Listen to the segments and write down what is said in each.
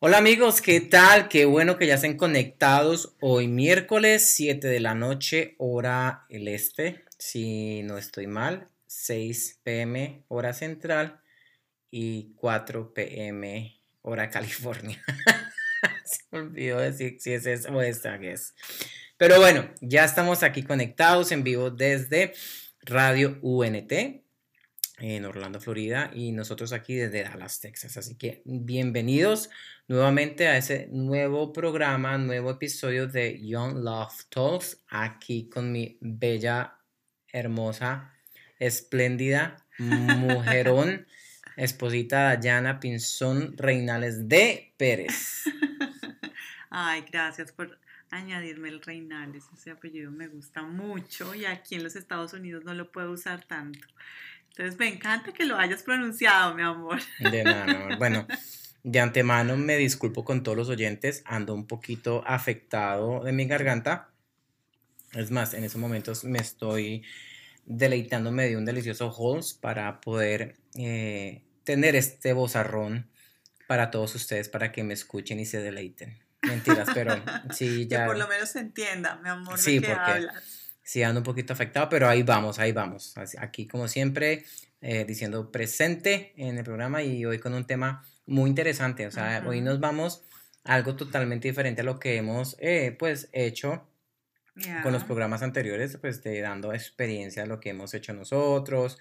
Hola amigos, ¿qué tal? Qué bueno que ya estén conectados hoy miércoles 7 de la noche, hora el este, si no estoy mal, 6 pm hora central y 4 pm hora California. Se me olvidó decir si es esa o esta que es. Pero bueno, ya estamos aquí conectados en vivo desde Radio UNT en Orlando, Florida, y nosotros aquí desde Dallas, Texas. Así que bienvenidos nuevamente a ese nuevo programa, nuevo episodio de Young Love Talks, aquí con mi bella, hermosa, espléndida, mujerón, esposita Dayana Pinzón Reinales de Pérez. Ay, gracias por añadirme el Reinales, ese apellido me gusta mucho y aquí en los Estados Unidos no lo puedo usar tanto. Entonces me encanta que lo hayas pronunciado, mi amor. De nada, Bueno, de antemano me disculpo con todos los oyentes, ando un poquito afectado de mi garganta. Es más, en esos momentos me estoy deleitándome de un delicioso Halls para poder eh, tener este bozarrón para todos ustedes, para que me escuchen y se deleiten. Mentiras, pero sí, ya. Que por lo menos se entienda, mi amor, sí, de qué porque hablas sí ando un poquito afectado, pero ahí vamos, ahí vamos. Aquí como siempre, eh, diciendo presente en el programa y hoy con un tema muy interesante. O sea, hoy nos vamos a algo totalmente diferente a lo que hemos eh, pues hecho con los programas anteriores, pues de dando experiencia a lo que hemos hecho nosotros,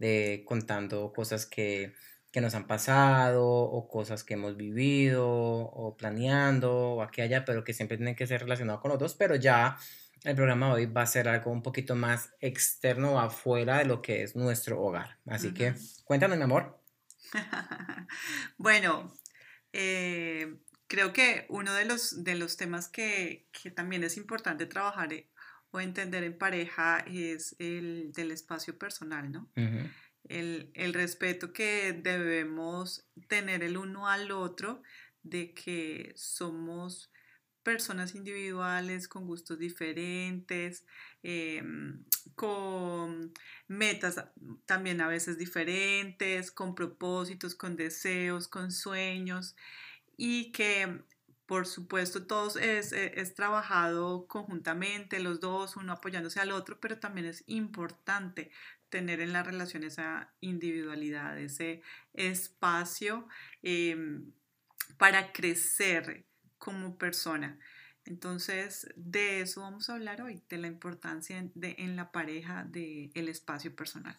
de contando cosas que, que nos han pasado o cosas que hemos vivido o planeando o aquí allá, pero que siempre tienen que ser relacionados con otros, pero ya el programa hoy va a ser algo un poquito más externo afuera de lo que es nuestro hogar. Así que cuéntanos, mi amor. bueno, eh, creo que uno de los, de los temas que, también es importante trabajar eh, o entender en pareja es el del espacio personal, ¿no? el, el respeto que debemos tener el uno al otro de que somos personas individuales con gustos diferentes, em, con metas también a veces diferentes, con propósitos, con deseos, con sueños y que por supuesto todos es, e, es, trabajado conjuntamente, los dos, uno apoyándose al otro, pero también es importante tener en la relación esa individualidad, ese espacio em, para crecer como persona. Entonces, de eso vamos a hablar hoy, de la importancia de, en la pareja del el espacio personal.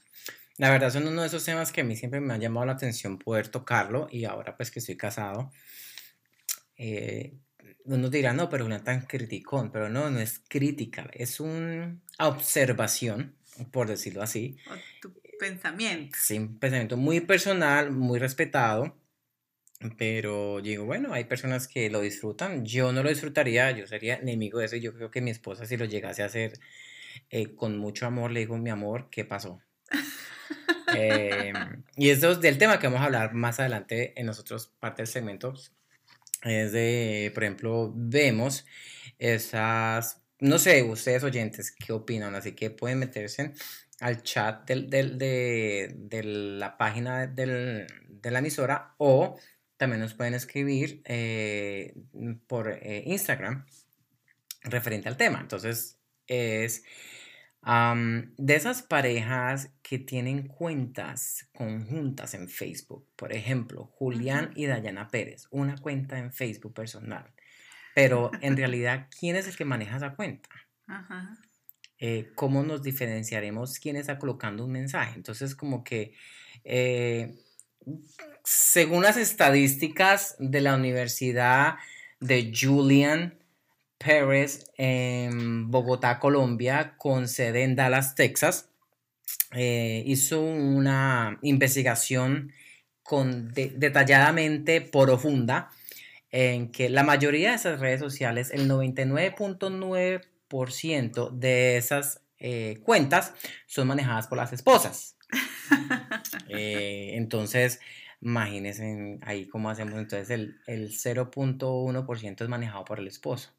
La verdad son uno de esos temas que a mí siempre me ha llamado la atención poder tocarlo y ahora pues que estoy casado, eh, uno dirá, no, pero una tan criticón, pero no, no es crítica, es una observación, por decirlo así. O tu pensamiento. Sí, un pensamiento muy personal, muy respetado pero digo, bueno, hay personas que lo disfrutan. Yo no lo disfrutaría, yo sería enemigo de eso. Yo creo que mi esposa, si lo llegase a hacer eh, con mucho amor, le digo, mi amor, ¿qué pasó? Em, y eso es del tema que vamos a hablar más adelante en nosotros, parte del segmento. Es de, por ejemplo, vemos esas, no sé, ustedes oyentes, ¿qué opinan? Así que pueden meterse al chat del, del, de, de la página del, de la emisora o también nos pueden escribir eh, por eh, Instagram referente al tema. Entonces, es de esas parejas que tienen cuentas conjuntas en Facebook. Por ejemplo, Julián y Dayana Pérez, una cuenta en Facebook personal. Pero en realidad, ¿quién es el que maneja esa cuenta? Eh, ¿Cómo nos diferenciaremos quién está colocando un mensaje? Entonces, como que según las estadísticas de la Universidad de Julian Pérez en Bogotá, Colombia, con sede en Dallas, Texas, eh, hizo una investigación con, detalladamente profunda en que la mayoría de esas redes sociales, el 99.9% de esas eh, cuentas son manejadas por las esposas. Eh, entonces, Imagínense ahí cómo hacemos. Entonces el, el 0.1% es manejado por el esposo.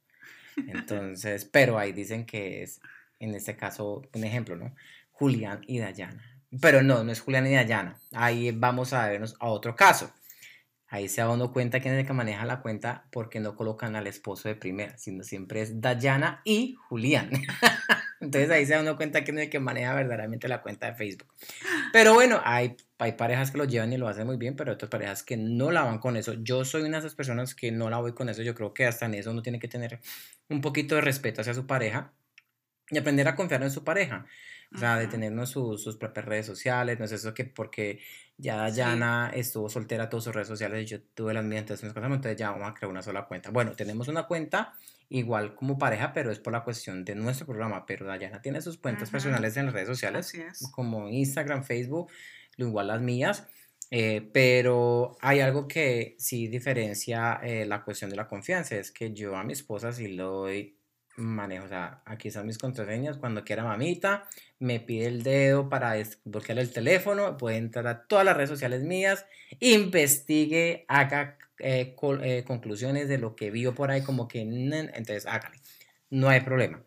Entonces, pero ahí dicen que es, en este caso, un ejemplo, ¿no? Julián y Dayana. Pero no, no es Julián y Dayana. Ahí vamos a vernos a otro caso. ahí se da uno cuenta quién es el que maneja la cuenta porque no colocan al esposo de primera, sino siempre es Dayana y Julián. Entonces ahí se da uno cuenta quién es el que maneja verdaderamente la cuenta de Facebook. Pero bueno, hay, hay parejas que lo llevan y lo hacen muy bien, pero otras parejas que no la van con eso. Yo soy una de esas personas que no la voy con eso. Yo creo que hasta en eso uno tiene que tener un poquito de respeto hacia su pareja y aprender a confiar en su pareja. O sea, de tenernos sus propias redes sociales, no es eso que porque ya Dayana estuvo soltera todas sus redes sociales y yo tuve las mías, entonces nos casamos, entonces ya vamos a crear una sola cuenta. Bueno, tenemos una cuenta igual como pareja, pero es por la cuestión de nuestro programa, pero Dayana tiene sus cuentas personales en las redes sociales, como Instagram, Facebook, igual las mías. Eh, pero hay algo que sí diferencia eh, la cuestión de la confianza, es que yo a mi esposa sí le doy manejo, o sea, aquí están mis contraseñas, cuando quiera mamita, me pide el dedo para desbloquear el teléfono, puede entrar a todas las redes sociales mías, investigue, haga eh, eh, conclusiones de lo que vio por ahí, como que, entonces hágale, no hay problema.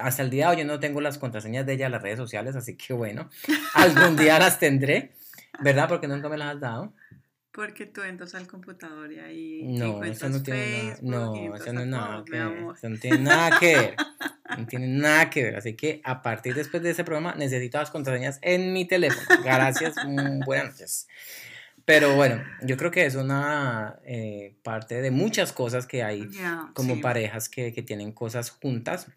Hasta el día de hoy yo no tengo las contraseñas de ella en las redes sociales, así que bueno, algún día las tendré, ¿verdad? Porque nunca me las has dado. Porque tú entras al computador y ahí no, eso no tiene nada, no, eso no es nada que eso no tiene nada que ver, no tiene nada que ver, así que a partir después de ese programa necesito las contraseñas en mi teléfono, gracias, mm, buenas noches. Pero bueno, yo creo que es una eh, parte de muchas cosas que hay como parejas que, que, tienen cosas juntas,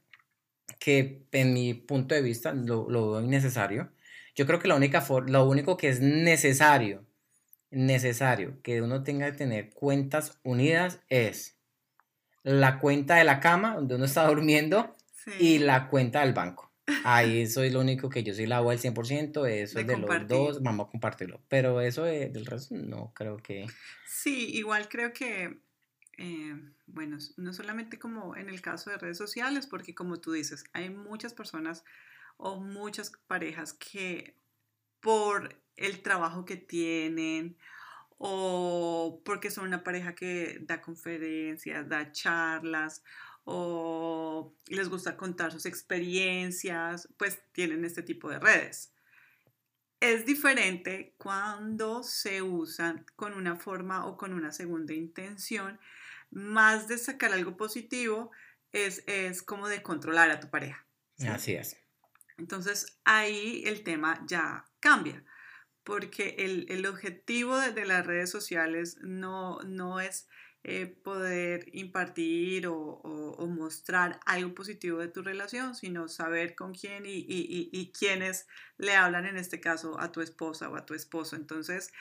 que en mi punto de vista lo, lo veo innecesario. Yo creo que la única lo único que es necesario necesario que uno tenga que tener cuentas unidas es la cuenta de la cama, donde uno está durmiendo, y la cuenta del banco. Ahí eso es lo único que yo sí la hago al 100%, eso es de los dos, vamos a compartirlo. Pero eso del resto no creo que... Sí, igual creo que, eh, bueno, no solamente como en el caso de redes sociales, porque como tú dices, hay muchas personas o muchas parejas que por el trabajo que tienen o porque son una pareja que da conferencias, da charlas o les gusta contar sus experiencias, pues tienen este tipo de redes. Es diferente cuando se usan con una forma o con una segunda intención, más de sacar algo positivo, es, es como de controlar a tu pareja. Así es. Entonces ahí el tema ya cambia porque el, objetivo de, las redes sociales no, no es eh, poder impartir o, mostrar algo positivo de tu relación, sino saber con quién y, y, quiénes le hablan, en este caso, a tu esposa o a tu esposo. Entonces,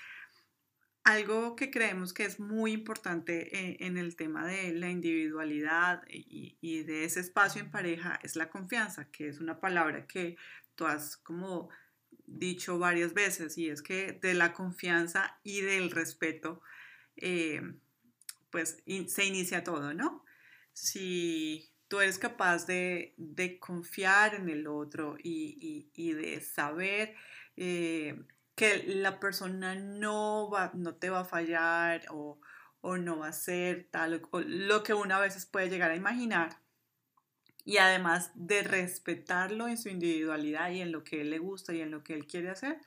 algo que creemos que es muy importante en, en el tema de la individualidad y, de ese espacio en pareja es la confianza, que es una palabra que tú has como dicho varias veces y es que de la confianza y del respeto, eh, pues se inicia todo, ¿no? Si tú eres capaz de, confiar en el otro y, de saber eh, que la persona no, va, no te va a fallar o, o no va a ser tal, o lo que una a veces puede llegar a imaginar, y además de respetarlo en su individualidad y en lo que él le gusta y en lo que él quiere hacer,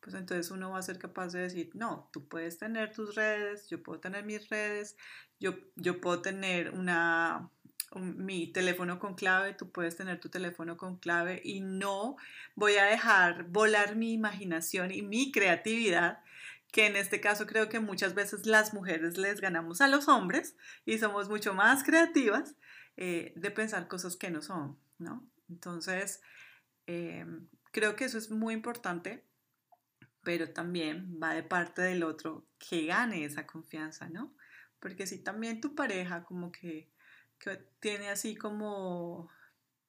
pues entonces uno va a ser capaz de decir, no, tú puedes tener tus redes, yo puedo tener mis redes, yo, yo puedo tener una, mi teléfono con clave, tú puedes tener tu teléfono con clave y no voy a dejar volar mi imaginación y mi creatividad que en este caso creo que muchas veces las mujeres les ganamos a los hombres y somos mucho más creativas eh, de pensar cosas que no son, ¿no? Entonces, eh, creo que eso es muy importante, pero también va de parte del otro que gane esa confianza, ¿no? Porque si también tu pareja como que, tiene así como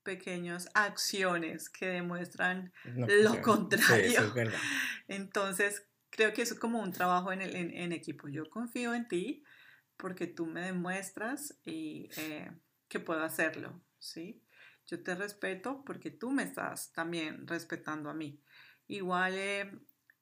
pequeñas acciones que demuestran lo contrario. Entonces, creo que eso es como un trabajo en, el, en, equipo. Yo confío en ti porque tú me demuestras y eh, que puedo hacerlo, ¿sí? Yo te respeto porque tú me estás también respetando a mí. Igual, eh,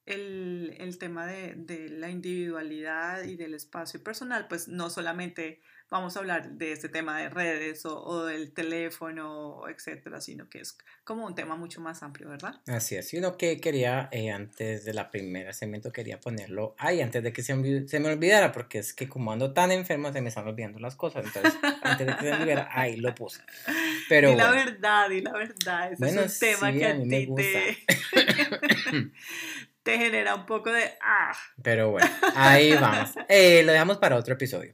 el, el tema de, de, la individualidad y del espacio personal, pues no solamente vamos a hablar de este tema de redes o, o, del teléfono, etcétera, sino que es como un tema mucho más amplio, ¿verdad? Así es. Y uno que quería, eh, antes de la primera segmento, quería ponerlo ahí, antes de que se, se, me olvidara, porque es que como ando tan enfermo, se me están olvidando las cosas. Entonces, antes de que se me olvidara, ahí lo puse. Pero, y la verdad, y la verdad, ese bueno, es un tema que a, a ti te, te genera un poco de... Ah. Pero bueno, ahí vamos. Eh, lo dejamos para otro episodio.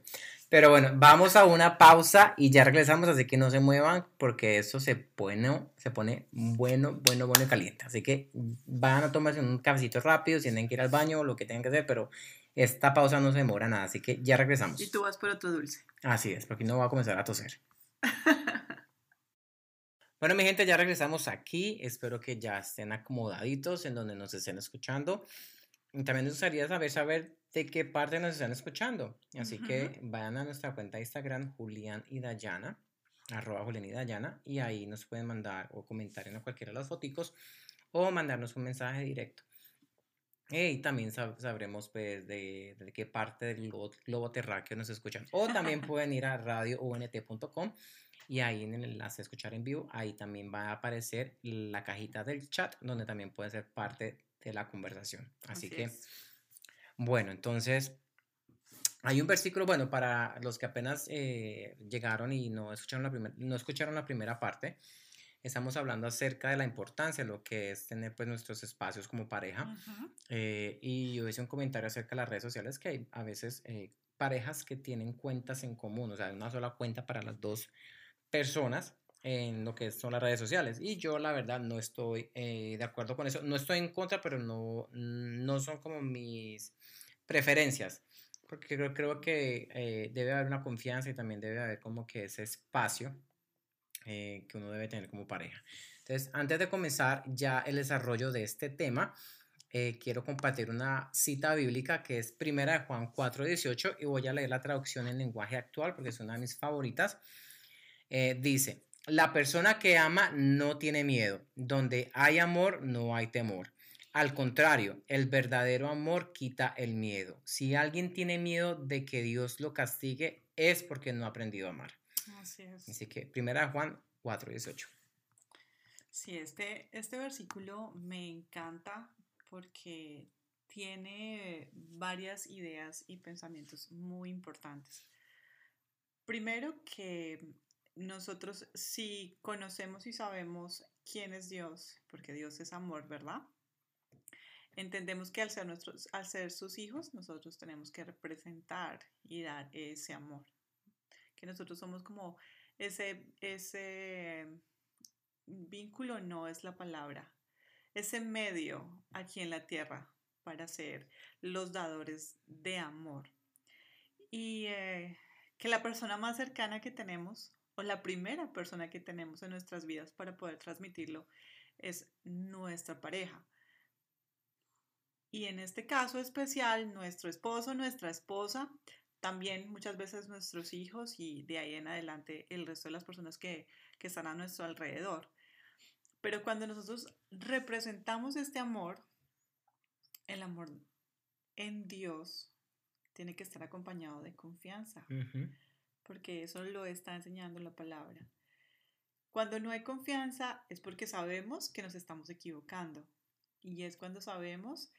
Pero bueno, vamos a una pausa y ya regresamos, así que no se muevan porque eso se pone, se pone bueno, bueno, bueno y caliente. Así que van a tomarse un cafecito rápido, tienen que ir al baño, lo que tengan que hacer, pero esta pausa no se demora nada, así que ya regresamos. Y tú vas por otro dulce. Así es, porque no va a comenzar a toser. bueno, mi gente, ya regresamos aquí. Espero que ya estén acomodaditos en donde nos estén escuchando. También nos gustaría saber, saber de qué parte nos están escuchando. Así que vayan a nuestra cuenta de Instagram, Julián y Dayana, arroba Julián y Dayana, y ahí nos pueden mandar o comentar en cualquiera de las fotos o mandarnos un mensaje directo. Y también sabremos pues, de, de, qué parte del globo, terráqueo nos escuchan. O también pueden ir a radiount.com y ahí en el enlace escuchar en vivo, ahí también va a aparecer la cajita del chat donde también puede ser parte de la conversación. Así, que, bueno, entonces, hay un versículo, bueno, para los que apenas eh, llegaron y no escucharon, la no escucharon la primera parte, estamos hablando acerca de la importancia de lo que es tener pues nuestros espacios como pareja. Eh, y yo hice un comentario acerca de las redes sociales que hay a veces eh, parejas que tienen cuentas en común, o sea, una sola cuenta para las dos personas en lo que son las redes sociales. Y yo la verdad no estoy eh, de acuerdo con eso. No estoy en contra, pero no, no son como mis preferencias. Porque creo, creo que eh, debe haber una confianza y también debe haber como que ese espacio eh, que uno debe tener como pareja. Entonces, antes de comenzar ya el desarrollo de este tema, quiero compartir una cita bíblica que es primera de Juan 4.18 y voy a leer la traducción en lenguaje actual porque es una de mis favoritas. dice, la persona que ama no tiene miedo. Donde hay amor, no hay temor. Al contrario, el verdadero amor quita el miedo. Si alguien tiene miedo de que Dios lo castigue, es porque no ha aprendido a amar. Así es. Así que, primera Juan 4, 18. Sí, este, este versículo me encanta porque tiene varias ideas y pensamientos muy importantes. Primero que nosotros si conocemos y sabemos quién es Dios, porque Dios es amor, ¿verdad? Entendemos que al ser, nuestros, al ser sus hijos, nosotros tenemos que representar y dar ese amor. Que nosotros somos como ese, ese vínculo, no es la palabra, ese medio aquí en la tierra para ser los dadores de amor. Y eh, que la persona más cercana que tenemos o la primera persona que tenemos en nuestras vidas para poder transmitirlo es nuestra pareja. Y en este caso especial, nuestro esposo, nuestra esposa, también muchas veces nuestros hijos y de ahí en adelante el resto de las personas que, que están a nuestro alrededor. Pero cuando nosotros representamos este amor, el amor en Dios tiene que estar acompañado de confianza porque eso lo está enseñando la palabra. Cuando no hay confianza es porque sabemos que nos estamos equivocando y es cuando sabemos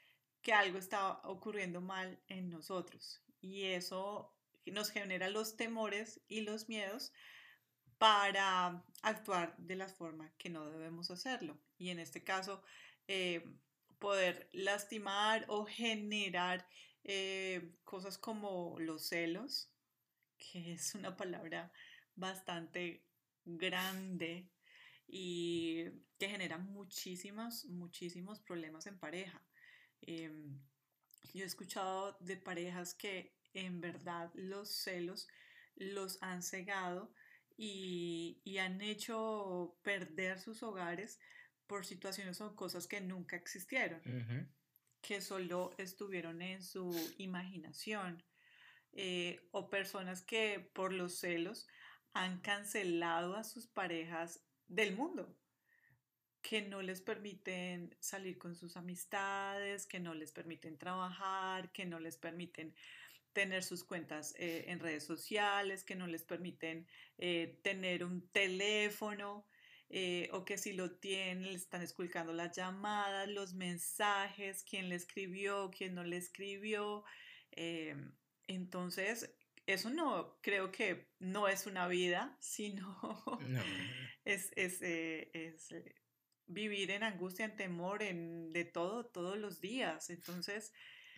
que algo está ocurriendo mal en nosotros y eso nos genera los temores y los miedos para actuar de la forma que no debemos hacerlo. Y en este caso, eh, poder lastimar o generar eh, cosas como los celos, que es una palabra bastante grande y que genera muchísimos, muchísimos problemas en pareja. Em, yo he escuchado de parejas que en verdad los celos los han cegado y, han hecho perder sus hogares por situaciones o cosas que nunca existieron, que solo estuvieron en su imaginación eh, o personas que por los celos han cancelado a sus parejas del mundo. que no les permiten salir con sus amistades, que no les permiten trabajar, que no les permiten tener sus cuentas eh, en redes sociales, que no les permiten eh, tener un teléfono, o que si lo tienen, le están esculcando las llamadas, los mensajes, quién le escribió, quién no le escribió. Entonces, eso no, creo que no es una vida, sino es, es, es vivir en angustia, en temor, en de todo, todos los días. Entonces...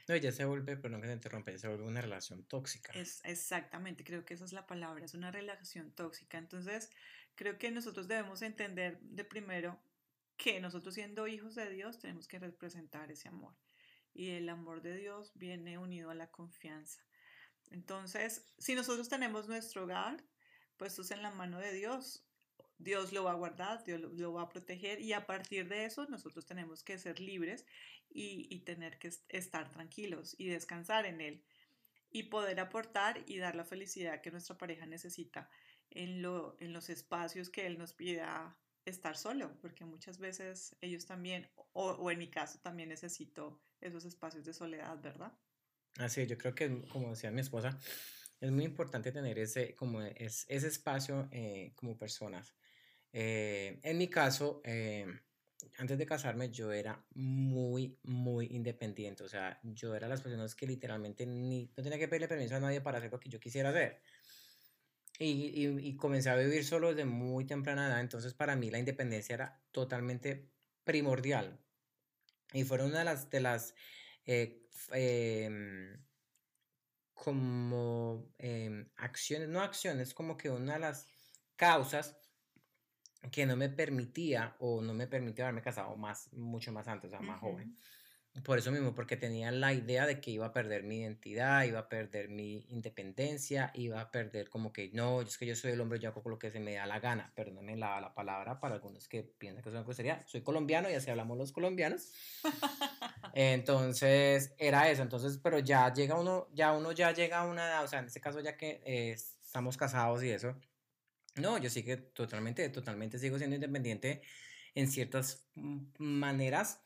No, ya se vuelve, pero no que se interrumpe, ya se vuelve una relación tóxica. Es, exactamente, creo que esa es la palabra, es una relación tóxica. Entonces, creo que nosotros debemos entender de primero que nosotros siendo hijos de Dios tenemos que representar ese amor. Y el amor de Dios viene unido a la confianza. Entonces, si nosotros tenemos nuestro hogar puestos en la mano de Dios, Dios lo va a guardar, Dios lo, va a proteger y a partir de eso nosotros tenemos que ser libres y, tener que estar tranquilos y descansar en Él y poder aportar y dar la felicidad que nuestra pareja necesita en, lo, en los espacios que Él nos pida estar solo, porque muchas veces ellos también, o, en mi caso también necesito esos espacios de soledad, ¿verdad? Así, yo creo que, como decía mi esposa, es muy importante tener ese, como es, ese espacio eh, como personas. Eh, en mi caso, eh, antes de casarme yo era muy, muy independiente. O sea, yo era las personas que literalmente ni, no tenía que pedirle permiso a nadie para hacer lo que yo quisiera hacer. Y, y, comencé a vivir solo desde muy temprana edad. Entonces, para mí la independencia era totalmente primordial. Y fueron una de las, de las eh, em, como em, acciones, no acciones, como que una de las causas que no me permitía o no me permitió haberme casado más, mucho más antes, o sea, más joven. Por eso mismo, porque tenía la idea de que iba a perder mi identidad, iba a perder mi independencia, iba a perder como que no, es que yo soy el hombre, yo hago lo que se me da la gana. Perdónenme la, la palabra para algunos que piensan que es una grosería. Soy colombiano y así hablamos los colombianos. Entonces, era eso. Entonces, pero ya llega uno, ya uno ya llega a una edad, o sea, en este caso ya que eh, estamos casados y eso, no, yo sí que totalmente, totalmente sigo siendo independiente en ciertas maneras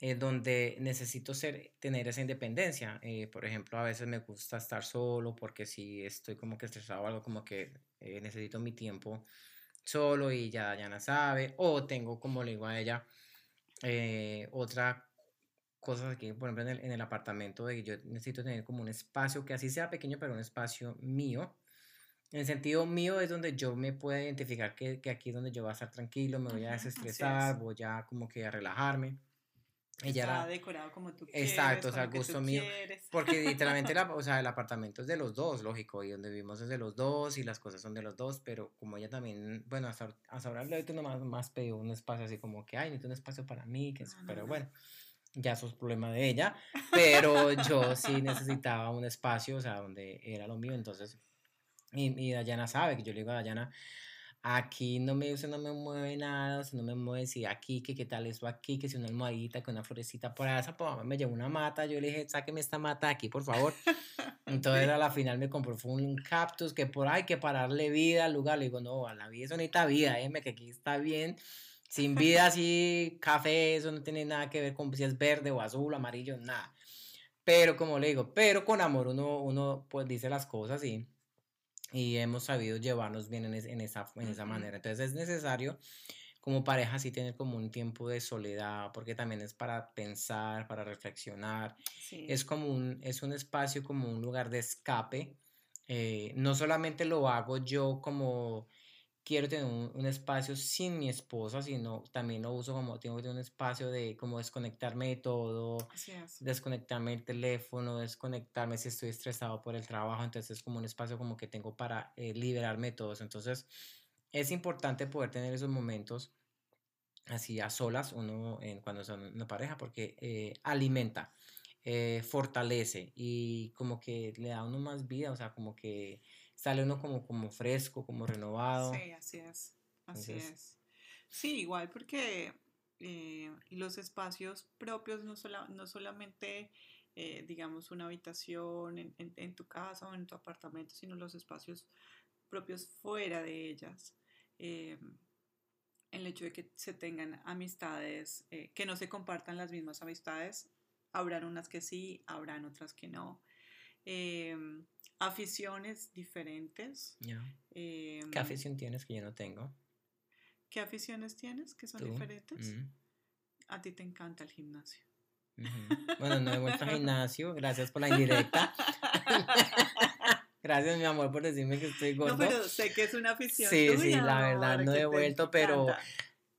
eh, donde necesito ser, tener esa independencia. Eh, por ejemplo, a veces me gusta estar solo porque si estoy como que estresado o algo, como que eh, necesito mi tiempo solo y ya no sabe. O tengo, como le digo a ella, otra cosa aquí, por ejemplo, en el, en el apartamento, de que yo necesito tener como un espacio que así sea pequeño, pero un espacio mío en el sentido mío es donde yo me puedo identificar que, que aquí es donde yo voy a estar tranquilo, me voy a desestresar, voy a como que a relajarme. Ella Está decorado como tú quieres. Exacto, o sea, gusto mío. Porque literalmente o sea, el apartamento es de los dos, lógico, y donde vivimos es de los dos y las cosas son de los dos, pero como ella también, bueno, hasta, hasta ahora le doy más, más pedido un espacio así como que, ay, necesito un espacio para mí, que pero bueno, ya eso es problema de ella, pero yo sí necesitaba un espacio, o sea, donde era lo mío, entonces y, y Dayana sabe que yo le digo a Dayana, aquí no me, usted no me mueve nada, usted no me mueve si aquí, que qué tal eso aquí, que si una almohadita, que una florecita por esa, pues me llevó una mata, yo le dije, sáqueme esta mata aquí, por favor. Entonces a la final me compró fue un cactus que por ahí hay que pararle vida al lugar, le digo, no, a la vida eso necesita vida, déjeme que aquí está bien, sin vida así, café, eso no tiene nada que ver con si es verde o azul, amarillo, nada. Pero como le digo, pero con amor uno, uno pues dice las cosas y y hemos sabido llevarnos bien en, en esa, en esa manera. Entonces es necesario como pareja así tener como un tiempo de soledad, porque también es para pensar, para reflexionar. Es como un, es un espacio, como un lugar de escape. Eh, no solamente lo hago yo como quiero tener un, espacio sin mi esposa, sino también lo uso como tengo que tener un espacio de como desconectarme de todo, desconectarme del teléfono, desconectarme si estoy estresado por el trabajo, entonces es como un espacio como que tengo para eh, liberarme de todo eso. Entonces es importante poder tener esos momentos así a solas, uno en, cuando son una pareja, porque eh, alimenta. Eh, fortalece y como que le da uno más vida, o sea, como que sale uno como, como fresco, como renovado. Sí, así es, así es. Sí, igual porque eh, los espacios propios no, no solamente, eh, digamos, una habitación en, en, tu casa o en tu apartamento, sino los espacios propios fuera de ellas. el hecho de que se tengan amistades, eh, que no se compartan las mismas amistades. Habrán unas que sí, habrán otras que no. Aficiones diferentes. Em, ¿Qué afición tienes que yo no tengo? ¿Qué aficiones tienes que son diferentes? Mm. A ti te encanta el gimnasio. Bueno, no he vuelto al gimnasio, gracias por la indirecta. Gracias, mi amor, por decirme que estoy gordo. No, pero sé que es una afición. Sí, sí, la verdad, no he vuelto, pero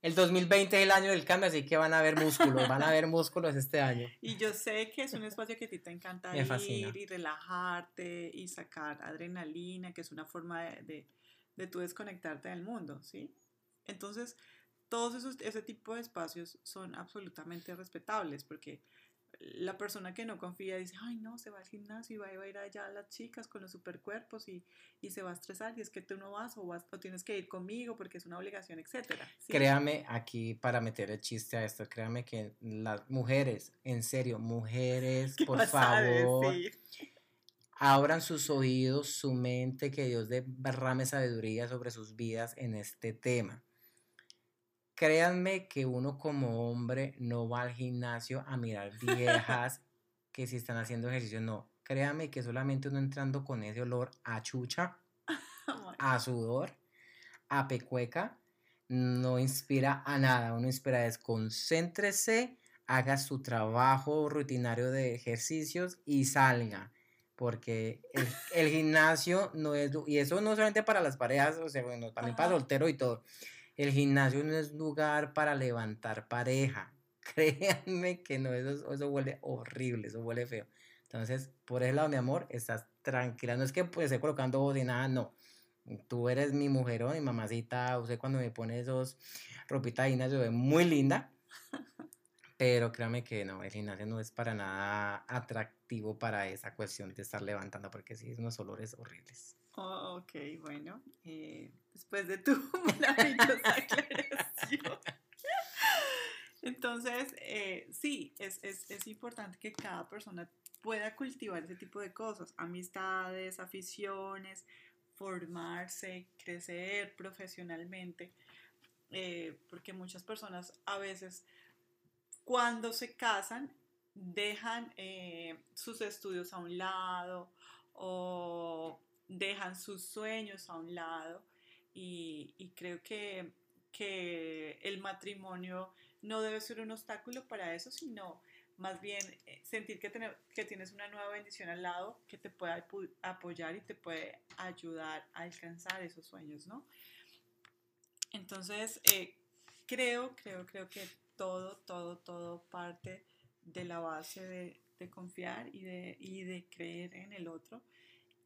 el 2020 es el año del cambio, así que van a haber músculos, van a haber músculos este año. Y yo sé que es un espacio que a ti te encanta ir y relajarte y sacar adrenalina, que es una forma de, de, de tú desconectarte del mundo, ¿sí? Entonces, todos esos, ese tipo de espacios son absolutamente respetables porque la persona que no confía dice, ay no, se va al gimnasio y va, a ir allá a las chicas con los supercuerpos y, y, se va a estresar y es que tú no vas o, vas o tienes que ir conmigo porque es una obligación, etcétera. Créame aquí para meter el chiste a esto, créame que las mujeres, en serio, mujeres, por favor, abran sus oídos, su mente, que Dios derrame sabiduría sobre sus vidas en este tema créanme que uno como hombre no va al gimnasio a mirar viejas que si están haciendo ejercicio, no. Créanme que solamente uno entrando con ese olor a chucha, a sudor, a pecueca, no inspira a nada. Uno inspira desconcéntrese, haga su trabajo rutinario de ejercicios y salga. Porque el, gimnasio no es, y eso no solamente para las parejas, o sea, bueno, también para soltero y todo el gimnasio no es lugar para levantar pareja. Créanme que no, eso, eso huele horrible, eso huele feo. Entonces, por ese lado, mi amor, estás tranquila. No es que pues esté colocando voz nada, no. Tú eres mi mujerón, mi mamacita. Usted cuando me pone esos ropitas se ve muy linda. Pero créame que no, el gimnasio no es para nada atractivo para esa cuestión de estar levantando, porque sí, es unos olores horribles. Oh, ok, bueno, eh, después de tu maravillosa aclaración. Entonces, eh, sí, es, es, es, importante que cada persona pueda cultivar ese tipo de cosas, amistades, aficiones, formarse, crecer profesionalmente, eh, porque muchas personas a veces cuando se casan dejan sus estudios a un lado o dejan sus sueños a un lado y, creo que, que, el matrimonio no debe ser un obstáculo para eso, sino más bien eh, sentir que, tener, que tienes una nueva bendición al lado que te puede apoyar y te puede ayudar a alcanzar esos sueños, ¿no? Entonces, eh, creo, creo, creo que todo, todo, todo parte de la base de, de confiar y de, y de creer en el otro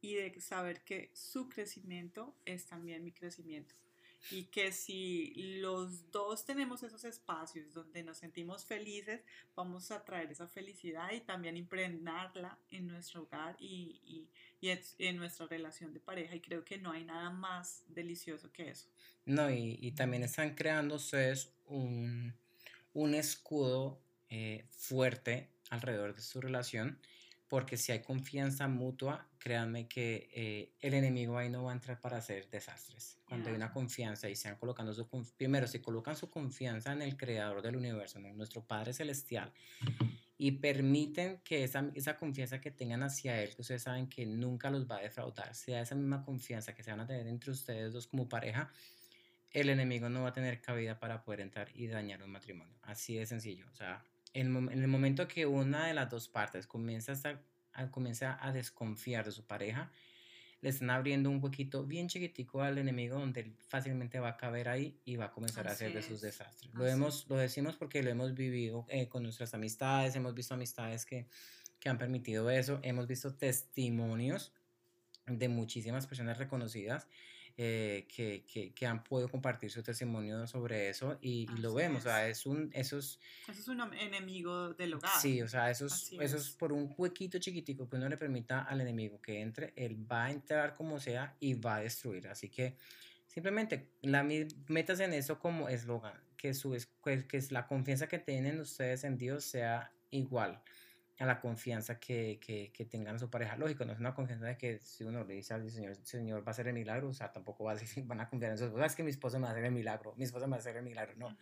y de saber que su crecimiento es también mi crecimiento. Y que si los dos tenemos esos espacios donde nos sentimos felices, vamos a traer esa felicidad y también impregnarla en nuestro hogar y, y, en nuestra relación de pareja. Y creo que no hay nada más delicioso que eso. No, y, y también están creando ustedes un, un escudo eh, fuerte alrededor de su relación porque si hay confianza mutua, créanme que eh, el enemigo ahí no va a entrar para hacer desastres. Cuando hay una confianza y sean colocando su primero si colocan su confianza en el creador del universo, en nuestro Padre celestial y permiten que esa, esa confianza que tengan hacia él, que ustedes saben que nunca los va a defraudar, sea esa misma confianza que se van a tener entre ustedes dos como pareja, el enemigo no va a tener cabida para poder entrar y dañar un matrimonio. Así de sencillo. O sea, en, el momento que una de las dos partes comienza a, comienza a desconfiar de su pareja, le están abriendo un huequito bien chiquitico al enemigo donde él fácilmente va a caber ahí y va a comenzar a hacer de sus desastres. Lo, hemos, lo decimos porque lo hemos vivido eh, con nuestras amistades, hemos visto amistades que, que han permitido eso, hemos visto testimonios de muchísimas personas reconocidas eh, que, que, que, han podido compartir su testimonio sobre eso y, lo vemos, o sea, es. un, esos... Eso es un enemigo del hogar. Sí, o sea, eso es, eso es por un huequito chiquitico que uno le permita al enemigo que entre, él va a entrar como sea y va a destruir, así que simplemente la, metas en eso como eslogan, que, su, que la confianza que tienen ustedes en Dios sea igual a la confianza que, que, que, tengan su pareja. Lógico, no es una confianza de que si uno le dice al Señor, Señor va a hacer el milagro, o sea, tampoco va a decir, van a confiar en su esposa, es que mi esposo me va a hacer el milagro, mi esposa me va a hacer el milagro, no.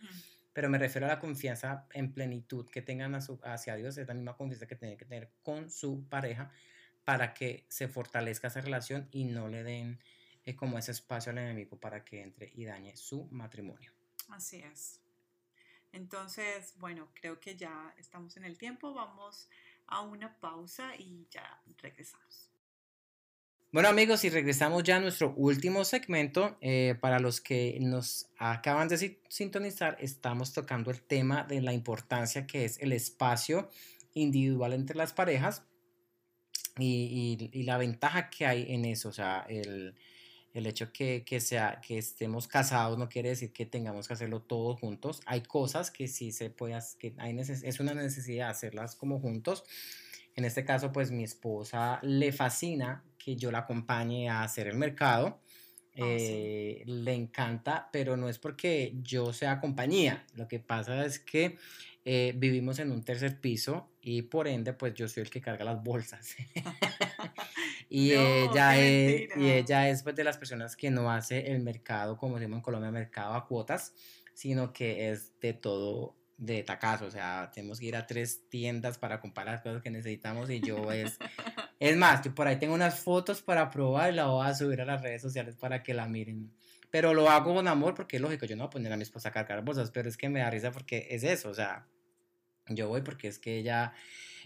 Pero me refiero a la confianza en plenitud que tengan a su, hacia Dios, es la misma confianza que tienen que tener con su pareja para que se fortalezca esa relación y no le den eh, como ese espacio al enemigo para que entre y dañe su matrimonio. Así es. Entonces, bueno, creo que ya estamos en el tiempo. Vamos a una pausa y ya regresamos. Bueno amigos, y regresamos ya a nuestro último segmento. Eh, para los que nos acaban de sintonizar, estamos tocando el tema de la importancia que es el espacio individual entre las parejas y, y la ventaja que hay en eso. O sea, el, el hecho que, que, sea, que estemos casados no quiere decir que tengamos que hacerlo todos juntos. Hay cosas que sí se puede, que hay es una necesidad hacerlas como juntos. En este caso, pues mi esposa le fascina que yo la acompañe a hacer el mercado. Ah, eh, le encanta, pero no es porque yo sea compañía. Lo que pasa es que eh, vivimos en un tercer piso y por ende, pues yo soy el que carga las bolsas. Y, ella es, y ella es pues, de las personas que no hace el mercado, como decimos en Colombia, mercado a cuotas, sino que es de todo de tacazo, o sea, tenemos que ir a tres tiendas para comprar las cosas que necesitamos y yo es, es más, que por ahí tengo unas fotos para probar y la voy a subir a las redes sociales para que la miren, pero lo hago con amor porque es lógico, yo no voy a poner a mi esposa a cargar bolsas, pero es que me da risa porque es eso, o sea, yo voy porque es que ella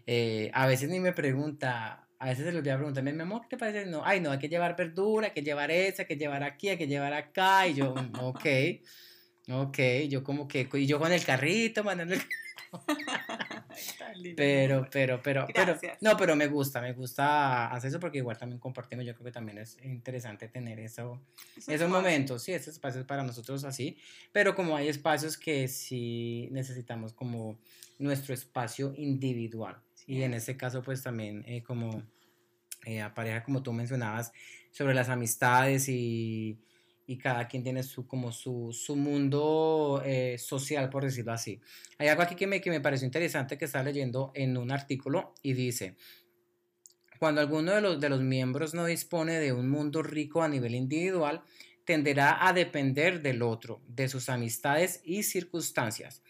eh, a veces ni me pregunta, a veces se le olvida preguntarme, mi amor, ¿qué te parece? No, ay, no, hay que llevar verdura, hay que llevar esa, hay que llevar aquí, hay que llevar acá. Y yo, mm, ok, ok, yo como que, y yo con el carrito, mandando el pero, pero, pero, pero, no, pero me gusta, me gusta hacer eso porque igual también compartimos, yo creo que también es interesante tener eso, esos momentos, sí, esos espacios para nosotros así, pero como hay espacios que sí necesitamos como nuestro espacio individual, y en ese caso, pues también eh, como eh, a pareja, como tú mencionabas, sobre las amistades y, y cada quien tiene su, como su, su mundo eh, social, por decirlo así. Hay algo aquí que me, que me pareció interesante que estaba leyendo en un artículo y dice, cuando alguno de los, de los miembros no dispone de un mundo rico a nivel individual, tenderá a depender del otro, de sus amistades y circunstancias.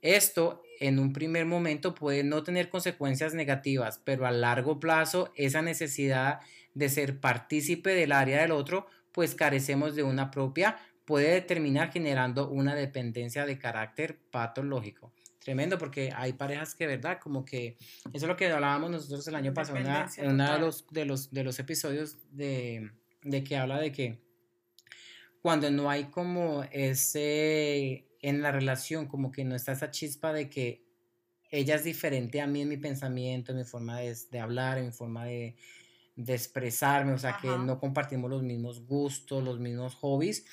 Esto en un primer momento puede no tener consecuencias negativas, pero a largo plazo esa necesidad de ser partícipe del área del otro, pues carecemos de una propia, puede terminar generando una dependencia de carácter patológico. Tremendo, porque hay parejas que, ¿verdad? Como que eso es lo que hablábamos nosotros el año pasado en uno de los, de, los, de los episodios de, de que habla de que cuando no hay como ese en la relación, como que no está esa chispa de que ella es diferente a mí en mi pensamiento, en mi forma de, de hablar, en mi forma de, de expresarme, o sea, que no compartimos los mismos gustos, los mismos hobbies.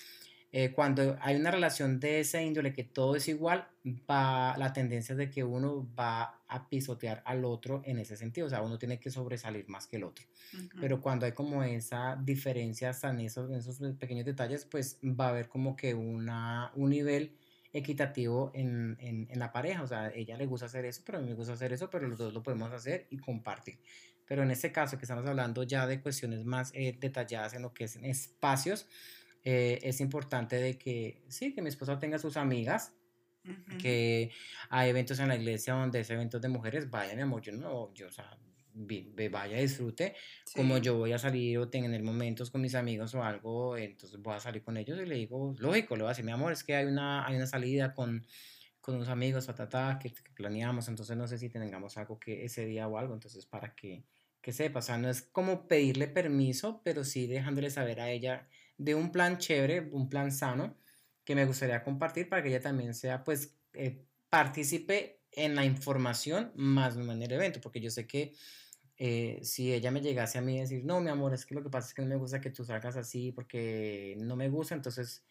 Eh, cuando hay una relación de esa índole que todo es igual, va la tendencia de que uno va a pisotear al otro en ese sentido, o sea, uno tiene que sobresalir más que el otro. Pero cuando hay como esa diferencia en esos, en esos pequeños detalles, pues va a haber como que una, un nivel equitativo en, en, en, la pareja. O sea, ella le gusta hacer eso, pero a mí me gusta hacer eso, pero los dos lo podemos hacer y compartir. Pero en este caso que estamos hablando ya de cuestiones más eh, detalladas en lo que es en espacios, eh, es importante de que, sí, que mi esposa tenga sus amigas, que hay eventos en la iglesia donde es eventos de mujeres, vayan, mi amor, yo no, yo, o sea, vaya, disfrute, como yo voy a salir o tener momentos con mis amigos o algo, entonces voy a salir con ellos y le digo, lógico, le voy a decir, mi amor, es que hay una, hay una salida con, con unos amigos, patata, que, que planeamos, entonces no sé si tengamos algo que ese día o algo, entonces para que, que sepa, o sea, no es como pedirle permiso, pero sí dejándole saber a ella de un plan chévere, un plan sano, que me gustaría compartir para que ella también sea, pues, eh, participe en la información más no en el evento, porque yo sé que eh, si ella me llegase a mí y decir, no, mi amor, es que lo que pasa es que no me gusta que tú salgas así porque no me gusta, entonces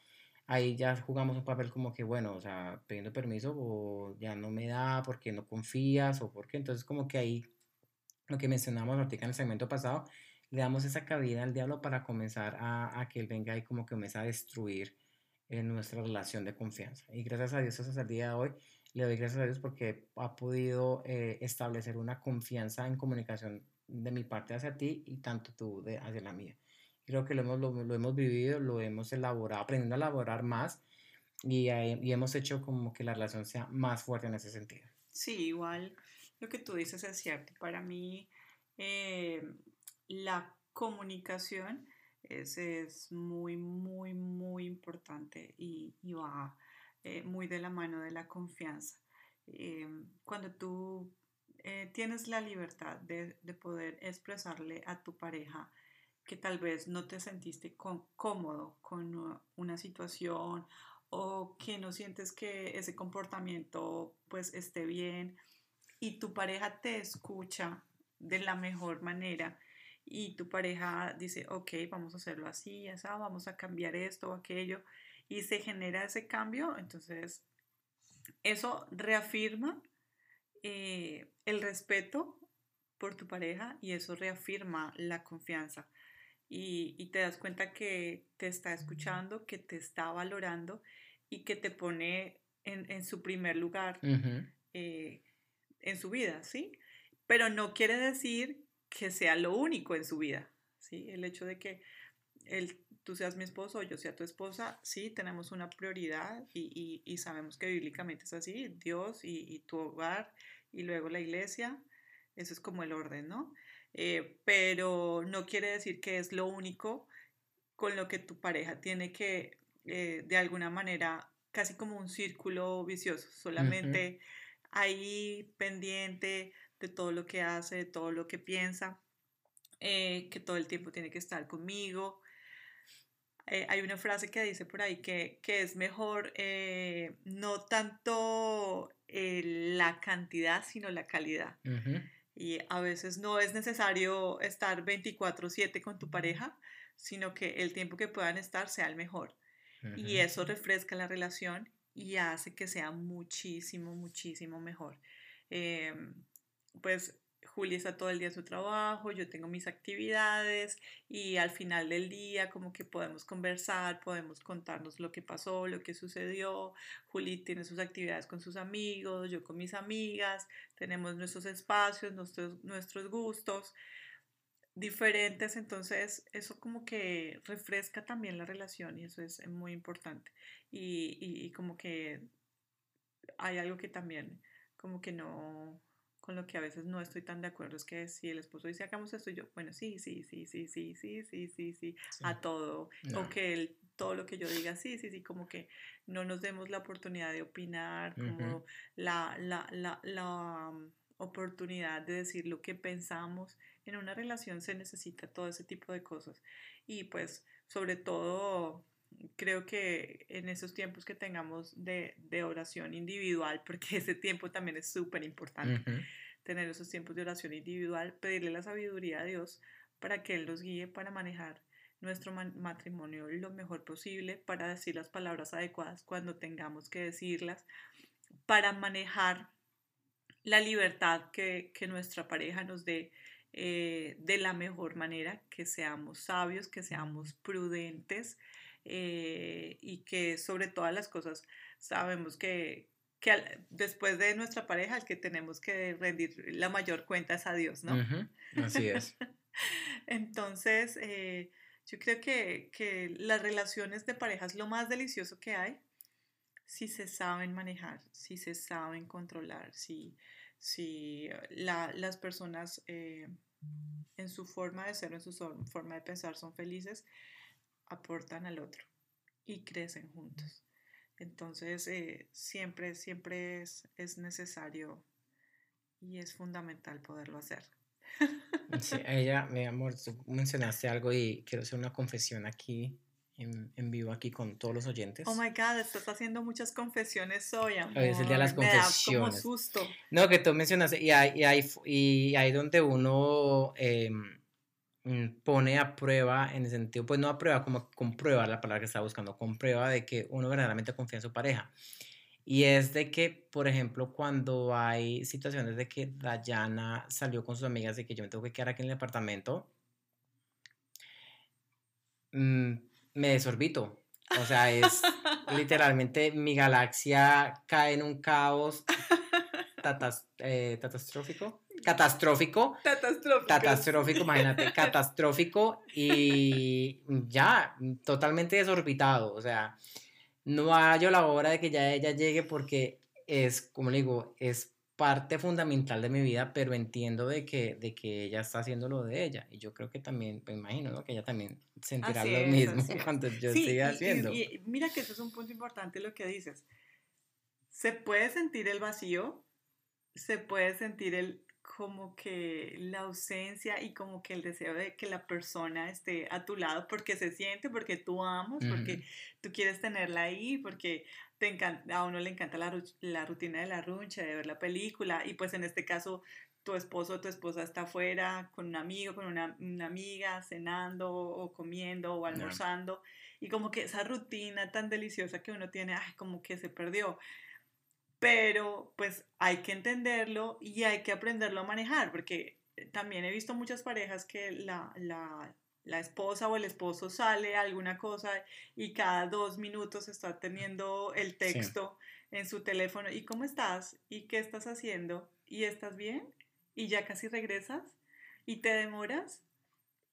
ahí ya jugamos un papel como que, bueno, o sea, pidiendo permiso o ya no me da porque no confías o porque, entonces como que ahí, lo que mencionamos ahorita en el segmento pasado, le damos esa cabida al diablo para comenzar a, a que él venga y como que comience a destruir en nuestra relación de confianza. Y gracias a Dios hasta el día de hoy Le doy gracias a Dios porque ha podido eh, establecer una confianza en comunicación de mi parte hacia ti y tanto tú de, hacia la mía. Creo que lo hemos, lo, hemos vivido, lo hemos elaborado, aprendiendo a elaborar más y, y hemos hecho como que la relación sea más fuerte en ese sentido. Sí, igual lo que tú dices es cierto. Para mí, eh, la comunicación es, es, muy, muy, muy importante y, va eh, muy de la mano de la confianza. Eh, cuando tú tienes la libertad de, de, poder expresarle a tu pareja que tal vez no te sentiste cómodo con una situación o que no sientes que ese comportamiento pues esté bien y tu pareja te escucha de la mejor manera y tu pareja dice, ok, vamos a hacerlo así, esa, vamos a cambiar esto o aquello y se genera ese cambio, entonces eso reafirma eh, el respeto por tu pareja y eso reafirma la confianza y, te das cuenta que te está escuchando, que te está valorando y que te pone en, su primer lugar eh, en su vida, ¿sí? Pero no quiere decir que sea lo único en su vida, ¿sí? El hecho de que él, tú seas mi esposo o yo sea tu esposa, sí, tenemos una prioridad y, sabemos que bíblicamente es así, Dios y, y, tu hogar y luego la iglesia, eso es como el orden, ¿no? Eh, pero no quiere decir que es lo único con lo que tu pareja tiene que, eh, de alguna manera, casi como un círculo vicioso, solamente ahí pendiente de todo lo que hace, de todo lo que piensa, eh, que todo el tiempo tiene que estar conmigo. Hay una frase que dice por ahí que, es mejor no tanto la cantidad, sino la calidad. Y a veces no es necesario estar 24/7 con tu pareja, sino que el tiempo que puedan estar sea el mejor. Y eso refresca la relación y hace que sea muchísimo, muchísimo mejor. Em, pues Julia está todo el día en su trabajo, yo tengo mis actividades y al final del día como que podemos conversar, podemos contarnos lo que pasó, lo que sucedió. Juli tiene sus actividades con sus amigos, yo con mis amigas, tenemos nuestros espacios, nuestros, gustos diferentes, entonces eso como que refresca también la relación y eso es muy importante. Y, y como que hay algo que también como que no con lo que a veces no estoy tan de acuerdo es que si el esposo dice hagamos esto, yo, bueno, sí, sí, sí, sí, sí, sí, sí, sí, sí, a todo. O que él, todo lo que yo diga, sí, sí, sí, como que no nos demos la oportunidad de opinar, como la, la, la, la um, oportunidad de decir lo que pensamos. En una relación se necesita todo ese tipo de cosas. Y pues, sobre todo, creo que en esos tiempos que tengamos de, de oración individual, porque ese tiempo también es súper importante, tener esos tiempos de oración individual, pedirle la sabiduría a Dios para que Él nos guíe para manejar nuestro matrimonio lo mejor posible, para decir las palabras adecuadas cuando tengamos que decirlas, para manejar la libertad que, que nuestra pareja nos dé eh, de la mejor manera, que seamos sabios, que seamos prudentes, eh, y que sobre todas las cosas sabemos que, después de nuestra pareja el que tenemos que rendir la mayor cuenta es a Dios, ¿no? Así es. Entonces, eh, yo creo que, las relaciones de pareja es lo más delicioso que hay si se saben manejar, si se saben controlar, si, si las personas eh, en su forma de ser, en su forma de pensar son felices, aportan al otro y crecen juntos. Entonces, eh, siempre, siempre es, es, necesario y es fundamental poderlo hacer. Sí, ella, mi amor, tú mencionaste algo y quiero hacer una confesión aquí en, en, vivo aquí con todos los oyentes. Oh my God, estás haciendo muchas confesiones hoy, amor. Hoy es el día de las confesiones. Me da como susto. No, que tú mencionaste, y hay, y hay, y hay donde uno eh, pone a prueba, en el sentido, pues no a prueba, como comprueba la palabra que está buscando, comprueba de que uno verdaderamente confía en su pareja. Y es de que, por ejemplo, cuando hay situaciones de que Dayana salió con sus amigas y que yo me tengo que quedar aquí en el apartamento, mm, me desorbito. O sea, es, literalmente mi galaxia cae en un caos eh, catastrófico. Catastrófico. Catastrófico. Catastrófico, imagínate, catastrófico y ya, totalmente desorbitado. O sea, no hallo la hora de que ya ella llegue porque es, como le digo, es parte fundamental de mi vida, pero entiendo de que, de que ella está haciendo lo de ella. Y yo creo que también, me imagino, ¿no? Que ella también sentirá lo mismo cuando yo siga haciendo. Y, mira que eso es un punto importante lo que dices. Se puede sentir el vacío, se puede sentir el como que la ausencia y como que el deseo de que la persona esté a tu lado porque se siente, porque tú amas, porque tú quieres tenerla ahí, porque te encanta, a uno le encanta la, la rutina de la runcha, de ver la película y pues en este caso tu esposo o tu esposa está afuera con un amigo, con una, amiga, cenando o comiendo o almorzando y como que esa rutina tan deliciosa que uno tiene, ay, como que se perdió pero pues hay que entenderlo y hay que aprenderlo a manejar, porque también he visto muchas parejas que la, esposa o el esposo sale a alguna cosa y cada dos minutos está teniendo el texto en su teléfono. ¿Y cómo estás? ¿Y qué estás haciendo? ¿Y estás bien? ¿Y ya casi regresas? ¿Y te demoras?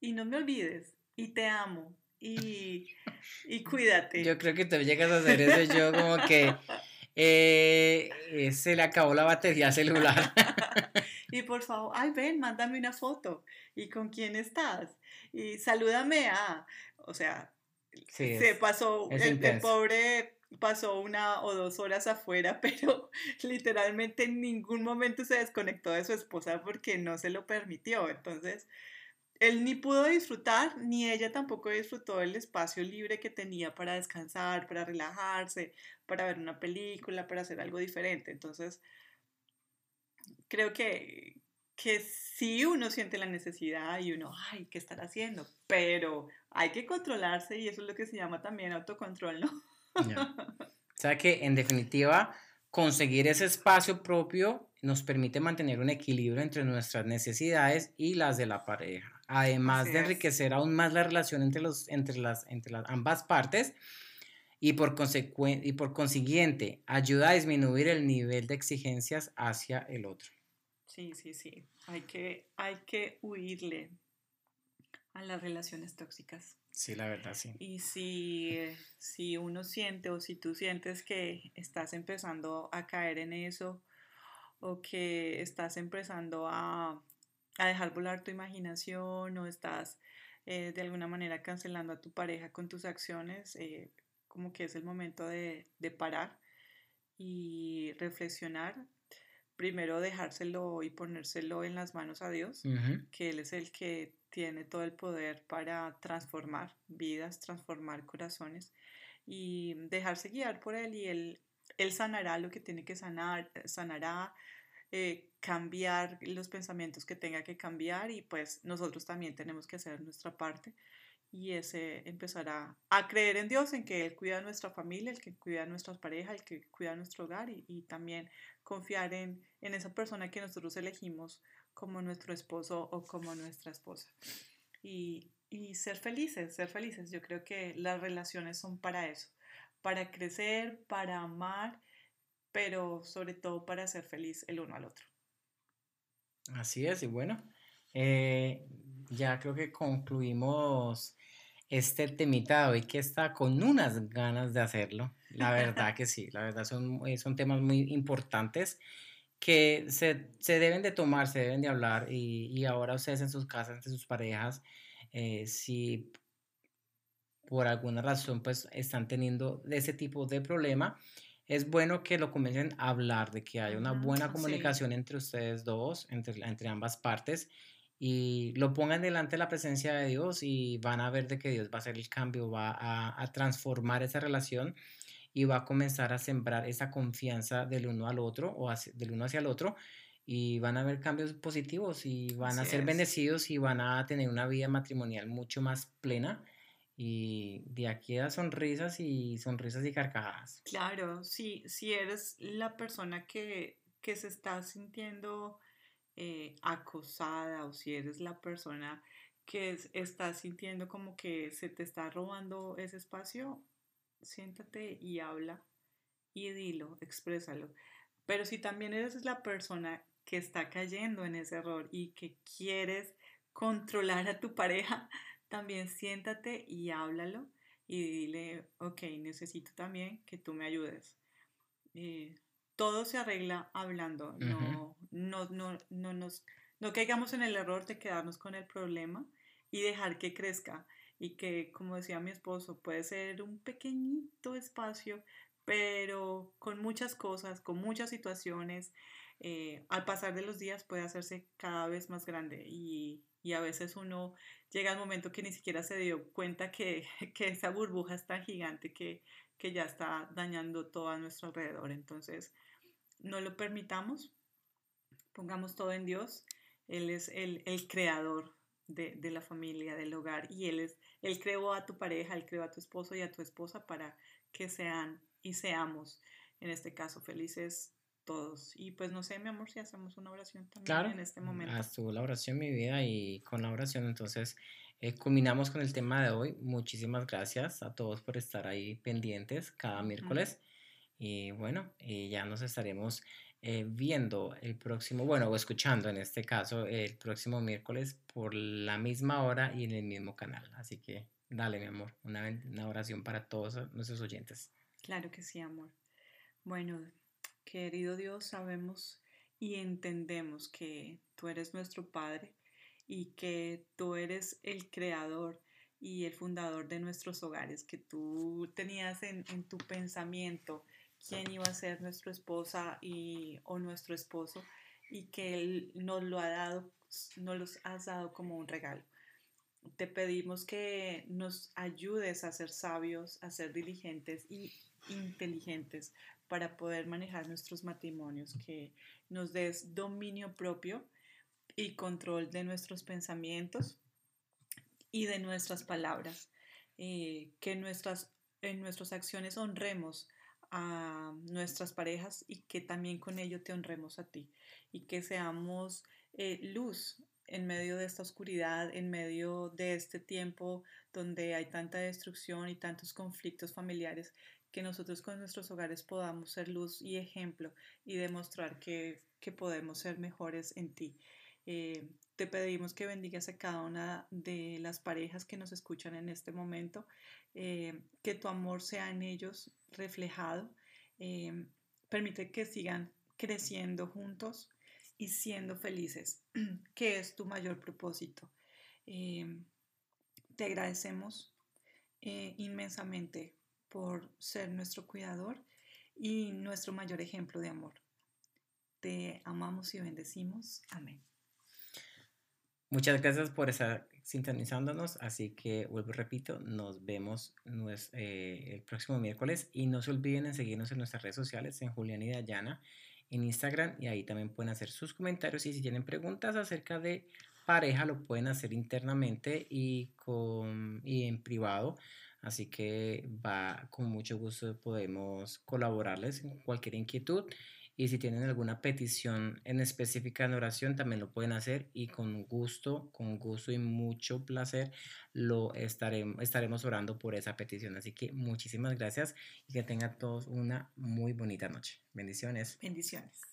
Y no me olvides. Y te amo. Y, y cuídate. Yo creo que te llegas a hacer eso yo como que eh, eh, se le acabó la batería celular. y por favor, ay, ven, mándame una foto. ¿Y con quién estás? Y salúdame a, o sea, se pasó, el, pobre pasó una o dos horas afuera, pero literalmente en ningún momento se desconectó de su esposa porque no se lo permitió. Entonces, él ni pudo disfrutar, ni ella tampoco disfrutó del espacio libre que tenía para descansar, para relajarse, para ver una película, para hacer algo diferente. Entonces, creo que, que sí uno siente la necesidad y uno, ay, ¿qué estar haciendo? Pero hay que controlarse y eso es lo que se llama también autocontrol, ¿no? O sea que, en definitiva, conseguir ese espacio propio nos permite mantener un equilibrio entre nuestras necesidades y las de la pareja, además de enriquecer aún más la relación entre, los, entre, las, entre las, ambas partes y por, y por consiguiente ayuda a disminuir el nivel de exigencias hacia el otro. Sí, sí, sí, hay que, hay que huirle a las relaciones tóxicas. Sí, la verdad, sí. Y si, si uno siente o si tú sientes que estás empezando a caer en eso o que estás empezando a, dejar volar tu imaginación o estás eh, de alguna manera cancelando a tu pareja con tus acciones, eh, como que es el momento de, parar y reflexionar. Primero dejárselo y ponérselo en las manos a Dios, que Él es el que tiene todo el poder para transformar vidas, transformar corazones y dejarse guiar por Él y Él, él sanará lo que tiene que sanar, sanará, eh, cambiar los pensamientos que tenga que cambiar y pues nosotros también tenemos que hacer nuestra parte y ese empezará a creer en Dios, en que Él cuida nuestra familia, el que cuida a nuestras parejas, el que cuida nuestro hogar y, y también confiar en, en, esa persona que nosotros elegimos como nuestro esposo o como nuestra esposa. Y, y ser felices, ser felices. Yo creo que las relaciones son para eso, para crecer, para amar, pero sobre todo para ser feliz el uno al otro. Así es, y bueno, eh, ya creo que concluimos este temita hoy que está con unas ganas de hacerlo. La verdad que sí, la verdad son, eh, son temas muy importantes que se, se, deben de tomar, se deben de hablar y, y ahora ustedes en sus casas, entre sus parejas, eh, si por alguna razón pues están teniendo ese tipo de problema, es bueno que lo comiencen a hablar, de que haya una buena comunicación entre ustedes dos, entre, entre ambas partes y lo pongan delante de la presencia de Dios y van a ver de que Dios va a hacer el cambio, va a, a transformar esa relación y va a comenzar a sembrar esa confianza del uno al otro o del uno hacia el otro y van a haber cambios positivos y van a ser bendecidos y van a tener una vida matrimonial mucho más plena y de aquí a sonrisas y sonrisas y carcajadas. Claro, si, si eres la persona que, que se está sintiendo eh, acosada o si eres la persona que está sintiendo como que se te está robando ese espacio, siéntate y habla y dilo, exprésalo. Pero si también eres la persona que está cayendo en ese error y que quieres controlar a tu pareja, también siéntate y háblalo y dile, ok, necesito también que tú me ayudes. Eh, todo se arregla hablando, no, no, no, no, nos, no caigamos en el error de quedarnos con el problema y dejar que crezca y que, como decía mi esposo, puede ser un pequeñito espacio, pero con muchas cosas, con muchas situaciones, eh, al pasar de los días puede hacerse cada vez más grande y, a veces uno llega al momento que ni siquiera se dio cuenta que, esa burbuja es tan gigante que, ya está dañando todo a nuestro alrededor. Entonces, no lo permitamos, pongamos todo en Dios. Él es el, creador de, de, la familia, del hogar, y Él es, Él creó a tu pareja, Él creó a tu esposo y a tu esposa para que sean y seamos, en este caso, felices todos. Y pues no sé, mi amor, si hacemos una oración también en este momento. Haz la oración, mi vida, y con la oración entonces eh, culminamos con el tema de hoy. Muchísimas gracias a todos por estar ahí pendientes cada miércoles. Y bueno, eh, ya nos estaremos eh, viendo el próximo, bueno, o escuchando en este caso el próximo miércoles por la misma hora y en el mismo canal. Así que dale, mi amor, una, una oración para todos nuestros oyentes. Claro que sí, amor. Bueno, querido Dios, sabemos y entendemos que tú eres nuestro Padre y que tú eres el creador y el fundador de nuestros hogares, que tú tenías en, tu pensamiento quién iba a ser nuestra esposa y, o nuestro esposo y que Él nos lo ha dado, nos los has dado como un regalo. Te pedimos que nos ayudes a ser sabios, a ser diligentes y inteligentes para poder manejar nuestros matrimonios, que nos des dominio propio y control de nuestros pensamientos y de nuestras palabras, eh, que nuestras, en nuestras acciones honremos a nuestras parejas y que también con ello te honremos a ti. Y que seamos eh, luz en medio de esta oscuridad, en medio de este tiempo donde hay tanta destrucción y tantos conflictos familiares, que nosotros con nuestros hogares podamos ser luz y ejemplo y demostrar que, podemos ser mejores en ti. Eh, te pedimos que bendigas a cada una de las parejas que nos escuchan en este momento, eh, que tu amor sea en ellos reflejado. Eh, permite que sigan creciendo juntos y siendo felices, que es tu mayor propósito. te agradecemos inmensamente por ser nuestro cuidador y nuestro mayor ejemplo de amor. Te amamos y bendecimos. Amén. Muchas gracias por estar sintonizándonos, así que vuelvo y repito, nos vemos eh, el próximo miércoles y no se olviden en seguirnos en nuestras redes sociales, en Julián y Dayana, en Instagram y ahí también pueden hacer sus comentarios y si tienen preguntas acerca de pareja lo pueden hacer internamente y, con, y en privado Así que va con mucho gusto podemos colaborarles en cualquier inquietud. Y si tienen alguna petición en específica en oración, también lo pueden hacer y con gusto, con gusto y mucho placer lo estaremos, estaremos orando por esa petición. Así que muchísimas gracias y que tengan todos una muy bonita noche. Bendiciones. Bendiciones.